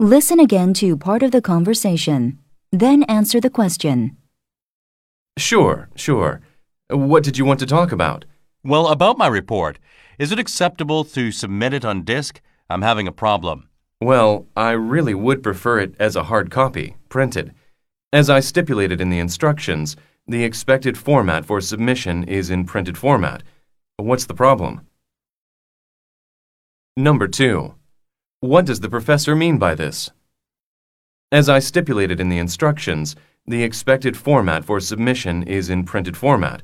Listen again to part of the conversation. Then answer the question. Sure, sure. What did you want to talk about? Well, about my report, is it acceptable to submit it on disk? I'm having a problem. Well, I really would prefer it as a hard copy, printed. As I stipulated in the instructions, the expected format for submission is in printed format. What's the problem? Number 2. What does the professor mean by this? As I stipulated in the instructions, the expected format for submission is in printed format.